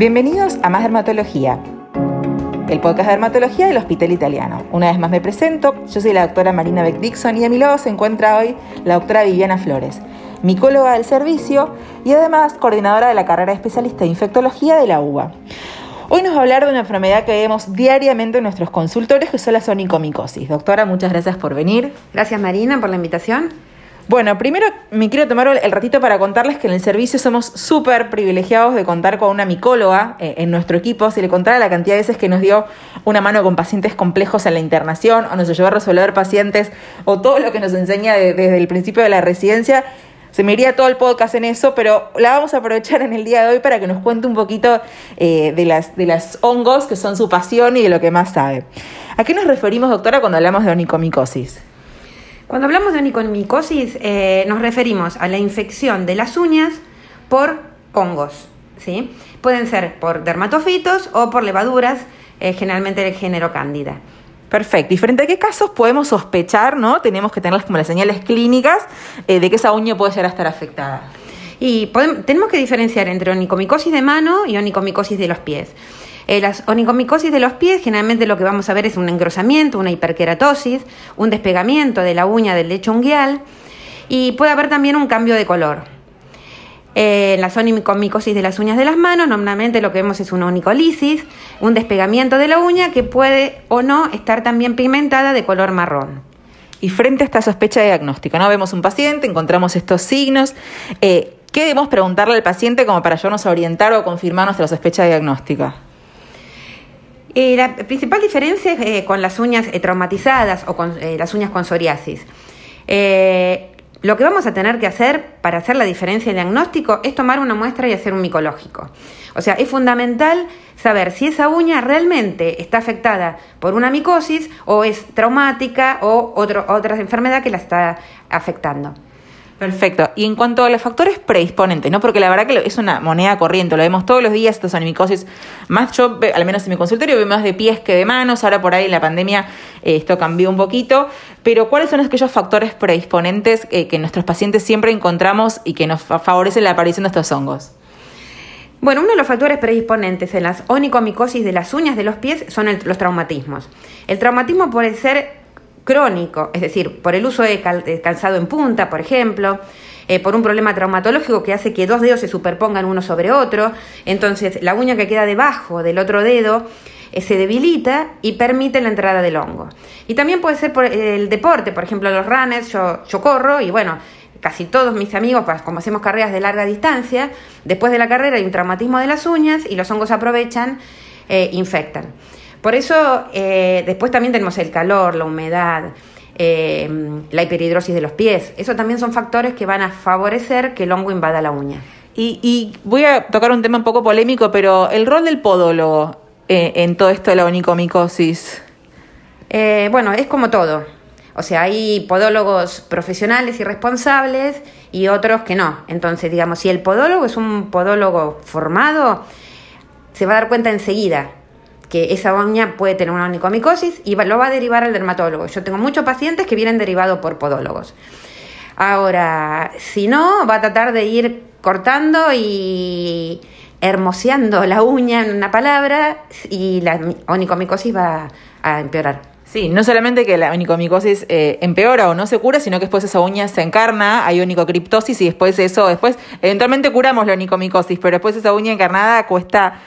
Bienvenidos a Más Dermatología, el podcast de dermatología del Hospital Italiano. Una vez más me presento, yo soy la doctora Marina Beck Dixon y a mi lado se encuentra hoy la doctora Viviana Flores, micóloga del servicio y además coordinadora de la carrera de especialista de infectología de la UBA. Hoy nos va a hablar de una enfermedad que vemos diariamente en nuestros consultorios, que son las onicomicosis. Doctora, muchas gracias por venir. Gracias Marina por la invitación. Bueno, primero me quiero tomar el ratito para contarles que en el servicio somos súper privilegiados de contar con una micóloga eh, en nuestro equipo. Si le contara la cantidad de veces que nos dio una mano con pacientes complejos en la internación o nos ayudó a resolver pacientes o todo lo que nos enseña desde el principio de la residencia, se me iría todo el podcast en eso, pero la vamos a aprovechar en el día de hoy para que nos cuente un poquito eh, de, las, de las hongos que son su pasión y de lo que más sabe. ¿A qué nos referimos, doctora, cuando hablamos de onicomicosis? Cuando hablamos de onicomicosis, eh, nos referimos a la infección de las uñas por hongos. ¿sí? Pueden ser por dermatofitos o por levaduras, eh, generalmente del género cándida. Perfecto. ¿Y frente a qué casos podemos sospechar, no? Tenemos que tener como las señales clínicas eh, de que esa uña puede llegar a estar afectada. Y tenemos que diferenciar entre onicomicosis de mano y onicomicosis de los pies. Eh, las onicomicosis de los pies, generalmente lo que vamos a ver es un engrosamiento, una hiperkeratosis, un despegamiento de la uña del lecho unguial y puede haber también un cambio de color. Eh, en la onicomicosis de las uñas de las manos, normalmente lo que vemos es una onicolisis, un despegamiento de la uña que puede o no estar también pigmentada de color marrón. Y frente a esta sospecha diagnóstica, ¿no? Vemos un paciente, encontramos estos signos. Eh, ¿Qué debemos preguntarle al paciente como para ayudarnos a orientar o confirmar nuestra sospecha diagnóstica? Eh, la principal diferencia es eh, con las uñas eh, traumatizadas o con las uñas con psoriasis. lo que vamos a tener que hacer para hacer la diferencia de diagnóstico es tomar una muestra y hacer un micológico. O sea, es fundamental saber si esa uña realmente está afectada por una micosis o es traumática o otra enfermedad que la está afectando. Perfecto. Y en cuanto a los factores predisponentes, ¿no? Porque la verdad que es una moneda corriente, lo vemos todos los días, estas animicosis. Más yo, al menos en mi consultorio, veo más de pies que de manos. Ahora por ahí en la pandemia eh, esto cambió un poquito. Pero ¿cuáles son aquellos factores predisponentes eh, que nuestros pacientes siempre encontramos y que nos favorecen la aparición de estos hongos? Bueno, uno de los factores predisponentes en las onicomicosis de las uñas de los pies son los traumatismos. El traumatismo puede ser crónico, es decir, por el uso de, calzado en punta, por ejemplo, eh, por un problema traumatológico que hace que dos dedos se superpongan uno sobre otro, entonces la uña que queda debajo del otro dedo eh, se debilita y permite la entrada del hongo. Y también puede ser por el deporte, por ejemplo, los runners, yo, corro y bueno, casi todos mis amigos, pues, como hacemos carreras de larga distancia, después de la carrera hay un traumatismo de las uñas y los hongos aprovechan, e infectan. Por eso, eh, después también tenemos el calor, la humedad, eh, la hiperhidrosis de los pies. Eso también son factores que van a favorecer que el hongo invada la uña. Y, voy a tocar un tema un poco polémico, pero el rol del podólogo eh, en todo esto de la onicomicosis. bueno, es como todo. O sea, hay podólogos profesionales y responsables y otros que no. Entonces, digamos, si el podólogo es un podólogo formado, se va a dar cuenta enseguida que esa uña puede tener una onicomicosis y lo va a derivar al dermatólogo. Yo tengo muchos pacientes que vienen derivados por podólogos. Ahora, si no, va a tratar de ir cortando y hermoseando la uña en una palabra y la onicomicosis va a empeorar. Sí, no solamente que la onicomicosis eh, empeora o no se cura, sino que después esa uña se encarna, hay onicocriptosis y después eso, después eventualmente curamos la onicomicosis, pero después esa uña encarnada cuesta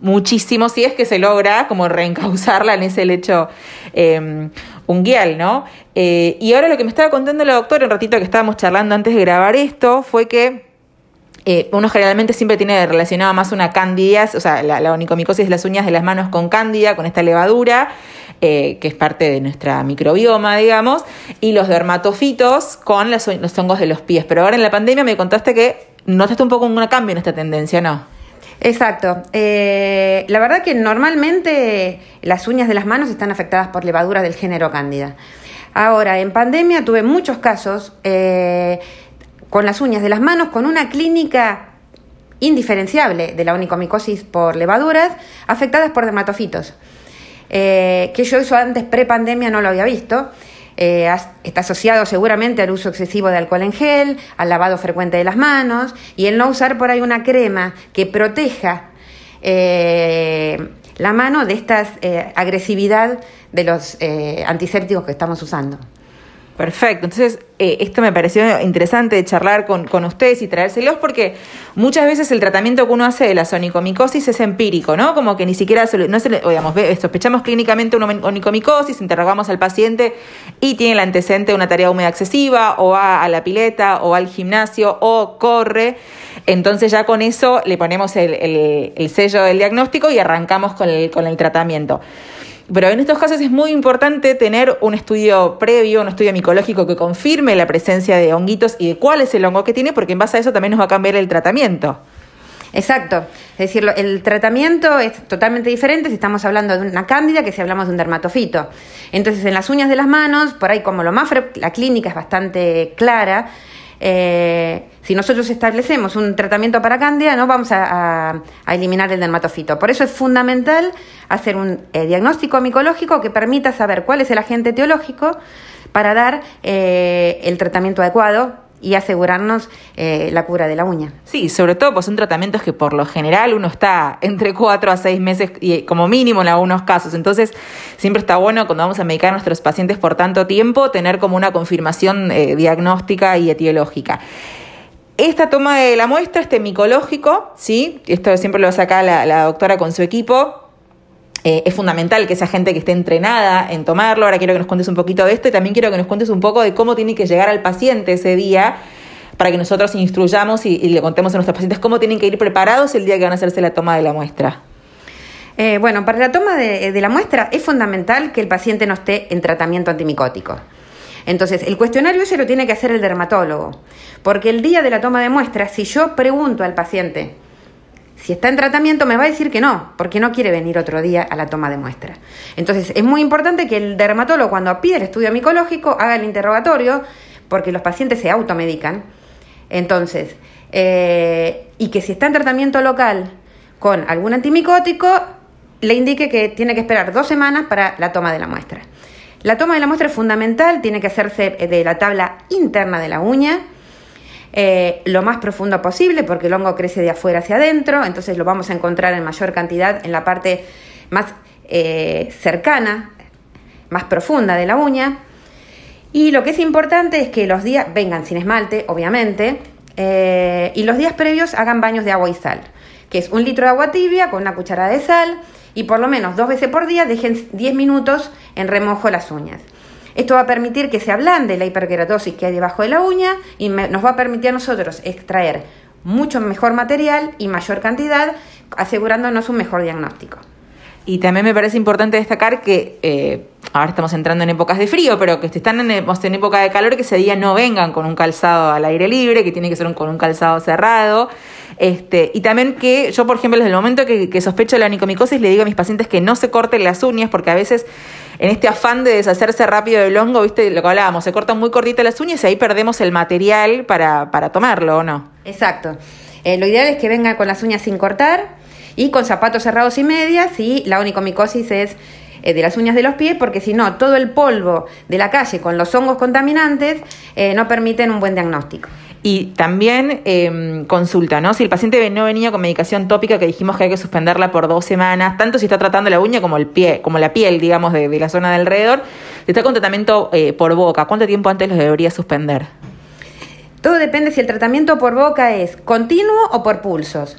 muchísimo si es que se logra como reencauzarla en ese lecho eh, unguial, ¿no? Eh, y ahora lo que me estaba contando la doctora, un ratito que estábamos charlando antes de grabar esto, fue que eh, uno generalmente siempre tiene relacionado más una candida, o sea, la, onicomicosis de las uñas de las manos con cándida, con esta levadura, que es parte de nuestra microbioma, digamos, y los dermatofitos con los, los hongos de los pies. Pero ahora en la pandemia me contaste que notaste un poco un cambio en esta tendencia, ¿no? Exacto. Eh, la verdad que normalmente las uñas de las manos están afectadas por levaduras del género cándida. Ahora, en pandemia tuve muchos casos eh, con las uñas de las manos con una clínica indiferenciable de la onicomicosis por levaduras afectadas por dermatofitos, eh, que yo eso antes pre-pandemia no lo había visto. Eh, está asociado seguramente al uso excesivo de alcohol en gel, al lavado frecuente de las manos y el no usar por ahí una crema que proteja eh, la mano de esta eh, agresividad de los eh, antisépticos que estamos usando. Perfecto, entonces eh, esto me pareció interesante de charlar con, con, ustedes y traérselos porque muchas veces el tratamiento que uno hace de la onicomicosis es empírico, ¿no? Como que ni siquiera, no se digamos, sospechamos clínicamente una onicomicosis, interrogamos al paciente y tiene el antecedente de una tarea húmeda excesiva o va a la pileta o va al gimnasio o corre, entonces ya con eso le ponemos el, el, el sello del diagnóstico y arrancamos con el, con el tratamiento. Pero en estos casos es muy importante tener un estudio previo, un estudio micológico que confirme la presencia de honguitos y de cuál es el hongo que tiene, porque en base a eso también nos va a cambiar el tratamiento. Exacto. Es decir, el tratamiento es totalmente diferente si estamos hablando de una cándida que si hablamos de un dermatofito. Entonces, en las uñas de las manos, por ahí como lo más la clínica es bastante clara, eh, si nosotros establecemos un tratamiento para cándida, no vamos a, eliminar el dermatofito. Por eso es fundamental hacer un eh, diagnóstico micológico que permita saber cuál es el agente etiológico para dar eh, el tratamiento adecuado y asegurarnos eh, la cura de la uña. Sí, sobre todo pues son tratamientos que por lo general uno está entre cuatro a seis meses y como mínimo en algunos casos. Entonces siempre está bueno cuando vamos a medicar a nuestros pacientes por tanto tiempo tener como una confirmación eh, diagnóstica y etiológica. Esta toma de la muestra, este micológico, ¿sí? esto siempre lo saca la, la doctora con su equipo, eh, es fundamental que esa gente que esté entrenada en tomarlo. Ahora quiero que nos cuentes un poquito de esto y también quiero que nos cuentes un poco de cómo tiene que llegar al paciente ese día para que nosotros instruyamos y, le contemos a nuestros pacientes cómo tienen que ir preparados el día que van a hacerse la toma de la muestra. Eh, bueno, para la toma de, la muestra es fundamental que el paciente no esté en tratamiento antimicótico. Entonces, el cuestionario ese lo tiene que hacer el dermatólogo, porque el día de la toma de muestra, si yo pregunto al paciente, si está en tratamiento me va a decir que no, porque no quiere venir otro día a la toma de muestra. Entonces es muy importante que el dermatólogo cuando pide el estudio micológico haga el interrogatorio, porque los pacientes se automedican. Entonces, eh, y que si está en tratamiento local con algún antimicótico, le indique que tiene que esperar dos semanas para la toma de la muestra. La toma de la muestra es fundamental, tiene que hacerse de la tabla interna de la uña eh, lo más profundo posible, porque el hongo crece de afuera hacia adentro, entonces lo vamos a encontrar en mayor cantidad en la parte más eh, cercana, más profunda de la uña. Y lo que es importante es que los días vengan sin esmalte, obviamente, eh, y los días previos hagan baños de agua y sal, que es un litro de agua tibia con una cucharada de sal y por lo menos dos veces por día dejen 10 minutos en remojo las uñas. Esto va a permitir que se ablande la hiperkeratosis que hay debajo de la uña y nos va a permitir a nosotros extraer mucho mejor material y mayor cantidad, asegurándonos un mejor diagnóstico. Y también me parece importante destacar que eh, ahora estamos entrando en épocas de frío, pero que están en, en, época de calor, que ese día no vengan con un calzado al aire libre, que tiene que ser con un calzado cerrado. Este, y también que yo, por ejemplo, desde el momento que, sospecho la onicomicosis, le digo a mis pacientes que no se corten las uñas, porque a veces en este afán de deshacerse rápido del hongo, viste lo que hablábamos, se cortan muy cortitas las uñas y ahí perdemos el material para, para tomarlo, ¿o no? Exacto. Eh, lo ideal es que venga con las uñas sin cortar y con zapatos cerrados y medias y la onicomicosis es eh, de las uñas de los pies, porque si no, todo el polvo de la calle con los hongos contaminantes eh, no permiten un buen diagnóstico. Y también eh, consulta, ¿no? Si el paciente no venía con medicación tópica que dijimos que hay que suspenderla por dos semanas, tanto si está tratando la uña como el pie, como la piel, digamos, de, la zona de alrededor, si está con tratamiento eh, por boca, ¿cuánto tiempo antes lo debería suspender? Todo depende si el tratamiento por boca es continuo o por pulsos.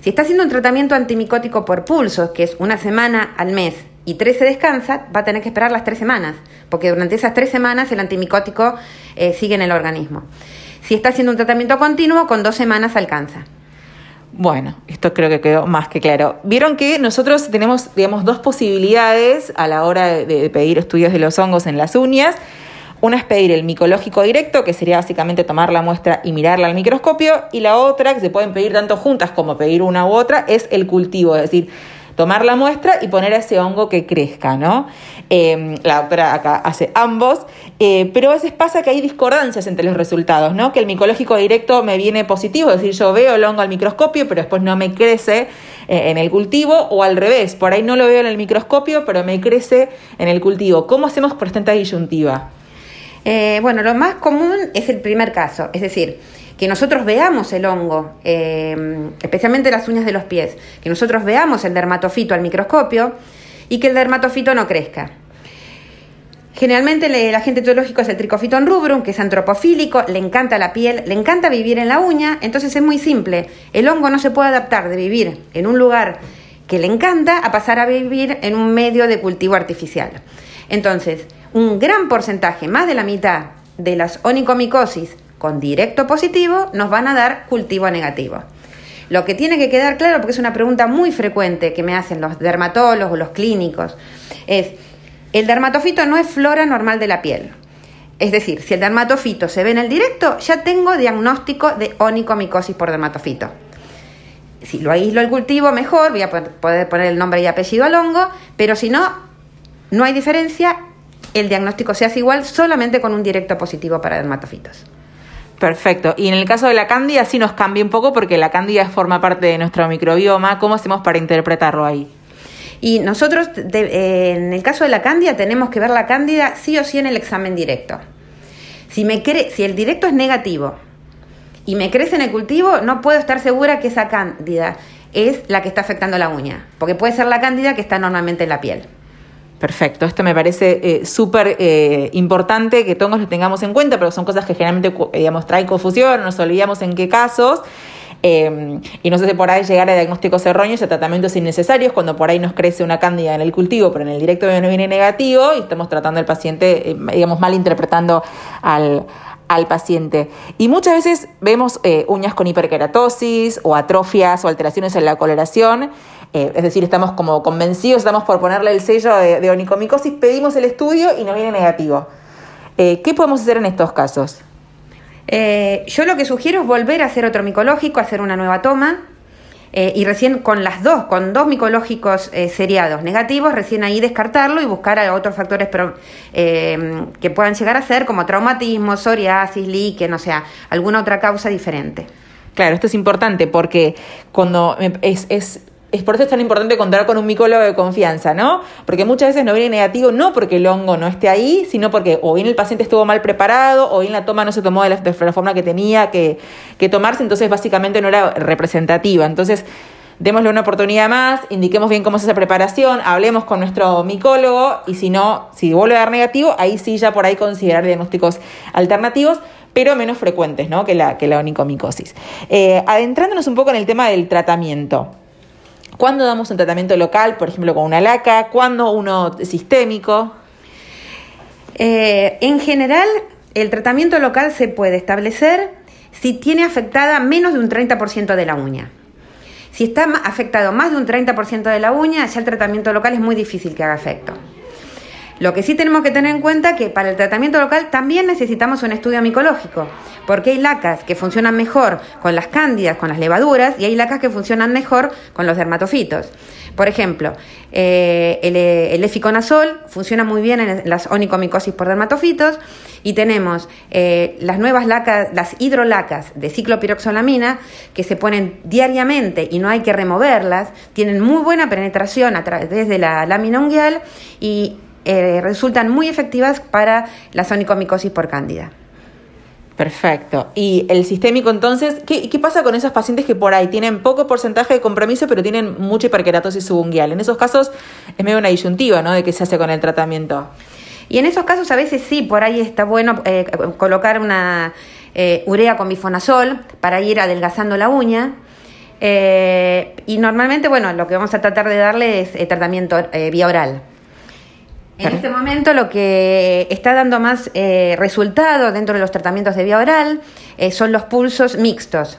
Si está haciendo un tratamiento antimicótico por pulsos, que es una semana al mes y tres se descansa, va a tener que esperar las tres semanas, porque durante esas tres semanas el antimicótico eh, sigue en el organismo. Si está haciendo un tratamiento continuo, con dos semanas alcanza. Bueno, esto creo que quedó más que claro. Vieron que nosotros tenemos, digamos, dos posibilidades a la hora de pedir estudios de los hongos en las uñas. Una es pedir el micológico directo, que sería básicamente tomar la muestra y mirarla al microscopio, y la otra, que se pueden pedir tanto juntas como pedir una u otra, es el cultivo, es decir, tomar la muestra y poner a ese hongo que crezca, ¿no? Em, la doctora acá hace ambos, eh, pero a veces pasa que hay discordancias entre los resultados, ¿no? Que el micológico directo me viene positivo, es decir, yo veo el hongo al microscopio, pero después no me crece eh, en el cultivo, o al revés, por ahí no lo veo en el microscopio, pero me crece en el cultivo. ¿Cómo hacemos por esta disyuntiva? Eh, bueno, lo más común es el primer caso, es decir, que nosotros veamos el hongo, eh, especialmente las uñas de los pies, que nosotros veamos el dermatofito al microscopio y que el dermatofito no crezca. Generalmente el agente etiológico es el Trichofiton rubrum, que es antropofílico, le encanta la piel, le encanta vivir en la uña, entonces es muy simple. El hongo no se puede adaptar de vivir en un lugar que le encanta a pasar a vivir en un medio de cultivo artificial. Entonces, un gran porcentaje, más de la mitad de las onicomicosis con directo positivo nos van a dar cultivo negativo. Lo que tiene que quedar claro, porque es una pregunta muy frecuente que me hacen los dermatólogos, los clínicos, es el dermatofito no es flora normal de la piel. Es decir, si el dermatofito se ve en el directo, ya tengo diagnóstico de onicomicosis por dermatofito. Si lo aíslo el cultivo, mejor, voy a poder poner el nombre y apellido al hongo, pero si no, no hay diferencia, el diagnóstico se hace igual solamente con un directo positivo para dermatofitos. Perfecto. Y en el caso de la cándida sí nos cambia un poco porque la cándida forma parte de nuestro microbioma. ¿Cómo hacemos para interpretarlo ahí? Y nosotros, eh, en el caso de la cándida, tenemos que ver la cándida sí o sí en el examen directo. Si, me si el directo es negativo y me crece en el cultivo, no puedo estar segura que esa cándida es la que está afectando la uña, porque puede ser la cándida que está normalmente en la piel. Perfecto, esto me parece eh, súper eh, importante que todos lo tengamos en cuenta, pero son cosas que generalmente digamos, traen confusión, nos olvidamos en qué casos. Em, y no sé si por ahí llegar a diagnósticos erróneos y a tratamientos innecesarios cuando por ahí nos crece una cándida en el cultivo, pero en el directo no viene negativo y estamos tratando al paciente, eh, digamos, mal interpretando al, paciente. Y muchas veces vemos eh, uñas con hiperkeratosis o atrofias o alteraciones en la coloración. Eh, es decir, estamos como convencidos, estamos por ponerle el sello de, de onicomicosis, pedimos el estudio y nos viene negativo. ¿Qué podemos hacer en estos casos? Eh, yo lo que sugiero es volver a hacer otro micológico, hacer una nueva toma. Eh, y recién con las dos, con dos micológicos eh, seriados negativos, recién ahí descartarlo y buscar a otros factores que puedan llegar a ser como traumatismo, psoriasis, líquen, o sea, alguna otra causa diferente. Claro, esto es importante porque cuando es, es es por eso es tan importante contar con un micólogo de confianza, ¿no? Porque muchas veces no viene negativo no porque el hongo no esté ahí, sino porque o bien el paciente estuvo mal preparado, o bien la toma no se tomó de la, forma que tenía que, tomarse, entonces básicamente no era representativa. Entonces, démosle una oportunidad más, indiquemos bien cómo es esa preparación, hablemos con nuestro micólogo y si no, si vuelve a dar negativo, ahí sí ya por ahí considerar diagnósticos alternativos pero menos frecuentes ¿no? que, la, que la onicomicosis. Eh, adentrándonos un poco en el tema del tratamiento. ¿Cuándo damos un tratamiento local, por ejemplo, con una laca? ¿Cuándo uno sistémico? Eh, en general, el tratamiento local se puede establecer si tiene afectada menos de un 30% de la uña. Si está afectado más de un 30% de la uña, ya el tratamiento local es muy difícil que haga efecto. Lo que sí tenemos que tener en cuenta es que para el tratamiento local también necesitamos un estudio micológico, porque hay lacas que funcionan mejor con las cándidas, con las levaduras, y hay lacas que funcionan mejor con los dermatofitos. Por ejemplo, eh, el, el, eficonazol funciona muy bien en las onicomicosis por dermatofitos y tenemos eh, las nuevas lacas, las hidrolacas de ciclopiroxolamina que se ponen diariamente y no hay que removerlas, tienen muy buena penetración a través de la lámina unguial y eh, resultan muy efectivas para la sonicomicosis por cándida. Perfecto. Y el sistémico entonces, ¿qué, pasa con esos pacientes que por ahí tienen poco porcentaje de compromiso pero tienen mucha hiperkeratosis subunguial? En esos casos es medio una disyuntiva, ¿no? De qué se hace con el tratamiento. Y en esos casos a veces sí, por ahí está bueno eh, colocar una eh, urea con bifonazol para ir adelgazando la uña. y normalmente, bueno, lo que vamos a tratar de darle es tratamiento vía oral. En este momento lo que está dando más eh, resultado dentro de los tratamientos de vía oral eh, son los pulsos mixtos.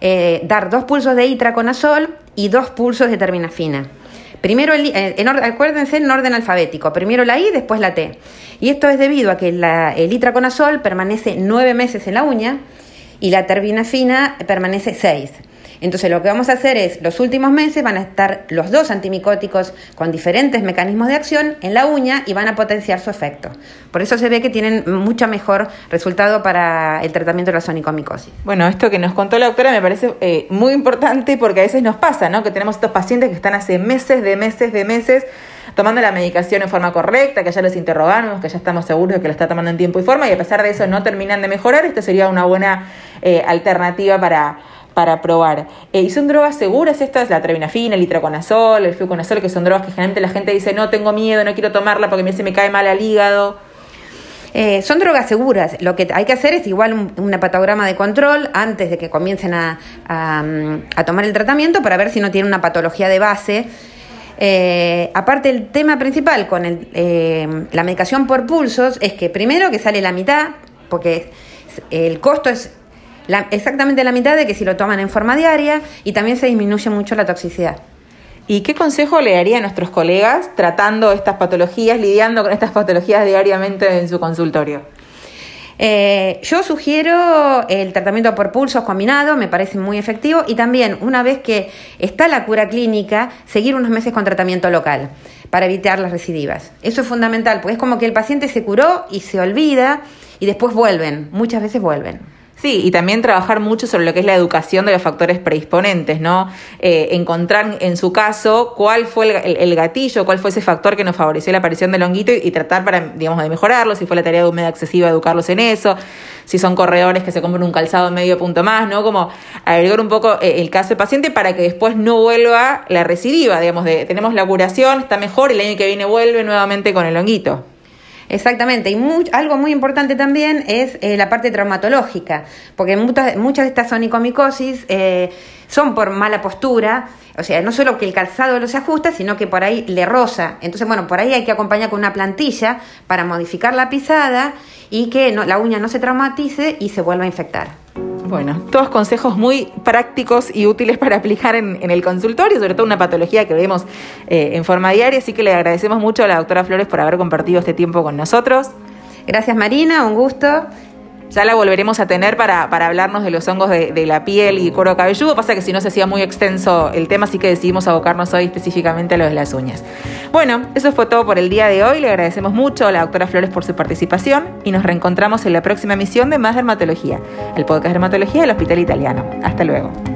Eh, dar dos pulsos de itraconazol y dos pulsos de terminafina. Primero, en acuérdense en orden alfabético, primero la I, después la T. Y esto es debido a que el itraconazol permanece nueve meses en la uña y la terminafina permanece seis. Entonces lo que vamos a hacer es, los últimos meses van a estar los dos antimicóticos con diferentes mecanismos de acción en la uña y van a potenciar su efecto. Por eso se ve que tienen mucho mejor resultado para el tratamiento de la sonicomicosis. Bueno, esto que nos contó la doctora me parece eh, muy importante porque a veces nos pasa, ¿no? Que tenemos estos pacientes que están hace meses, de meses, de meses tomando la medicación en forma correcta, que ya los interrogamos, que ya estamos seguros de que lo está tomando en tiempo y forma, y a pesar de eso no terminan de mejorar, esto sería una buena eh, alternativa para, para probar. Eh, ¿Y son drogas seguras estas? La trevinafina, el itraconazol, el fluconazol, que son drogas que generalmente la gente dice, no, tengo miedo, no quiero tomarla porque se me cae mal al hígado. Eh, son drogas seguras. Lo que hay que hacer es igual un, un de control antes de que comiencen a, tomar el tratamiento para ver si no tiene una patología de base. Eh, aparte, el tema principal con la medicación por pulsos es que primero que sale la mitad, porque el costo es exactamente la mitad de que si lo toman en forma diaria y también se disminuye mucho la toxicidad. ¿Y qué consejo le daría a nuestros colegas tratando estas patologías, lidiando con estas patologías diariamente en su consultorio? Eh, yo sugiero el tratamiento por pulsos combinado, me parece muy efectivo, y también una vez que está la cura clínica, seguir unos meses con tratamiento local para evitar las recidivas. Eso es fundamental, porque es como que el paciente se curó y se olvida y después vuelven, muchas veces vuelven. Sí, y también trabajar mucho sobre lo que es la educación de los factores predisponentes, ¿no? Eh, encontrar en su caso cuál fue el, gatillo, cuál fue ese factor que nos favoreció la aparición del honguito y, tratar para, digamos, de mejorarlo, si fue la tarea de humedad excesiva, educarlos en eso, si son corredores que se compran un calzado medio punto más, ¿no? Como agregar un poco eh, el caso del paciente para que después no vuelva la recidiva, digamos, de tenemos la curación, está mejor, el año que viene vuelve nuevamente con el honguito. Exactamente, y algo muy importante también es eh, la parte traumatológica, porque muchas, muchas de estas onicomicosis eh, son por mala postura, o sea, no solo que el calzado no se ajusta, sino que por ahí le roza. Entonces, bueno, por ahí hay que acompañar con una plantilla para modificar la pisada y que la uña no se traumatice y se vuelva a infectar. Bueno, todos consejos muy prácticos y útiles para aplicar en, el consultorio, sobre todo una patología que vemos eh, en forma diaria, así que le agradecemos mucho a la doctora Flores por haber compartido este tiempo con nosotros. Gracias Marina, un gusto. Ya la volveremos a tener para, hablarnos de los hongos de, la piel y cuero cabelludo. Pasa que si no se hacía muy extenso el tema, así que decidimos abocarnos hoy específicamente a lo de las uñas. Bueno, eso fue todo por el día de hoy. Le agradecemos mucho a la doctora Flores por su participación y nos reencontramos en la próxima emisión de Más Dermatología, el podcast de dermatología del Hospital Italiano. Hasta luego.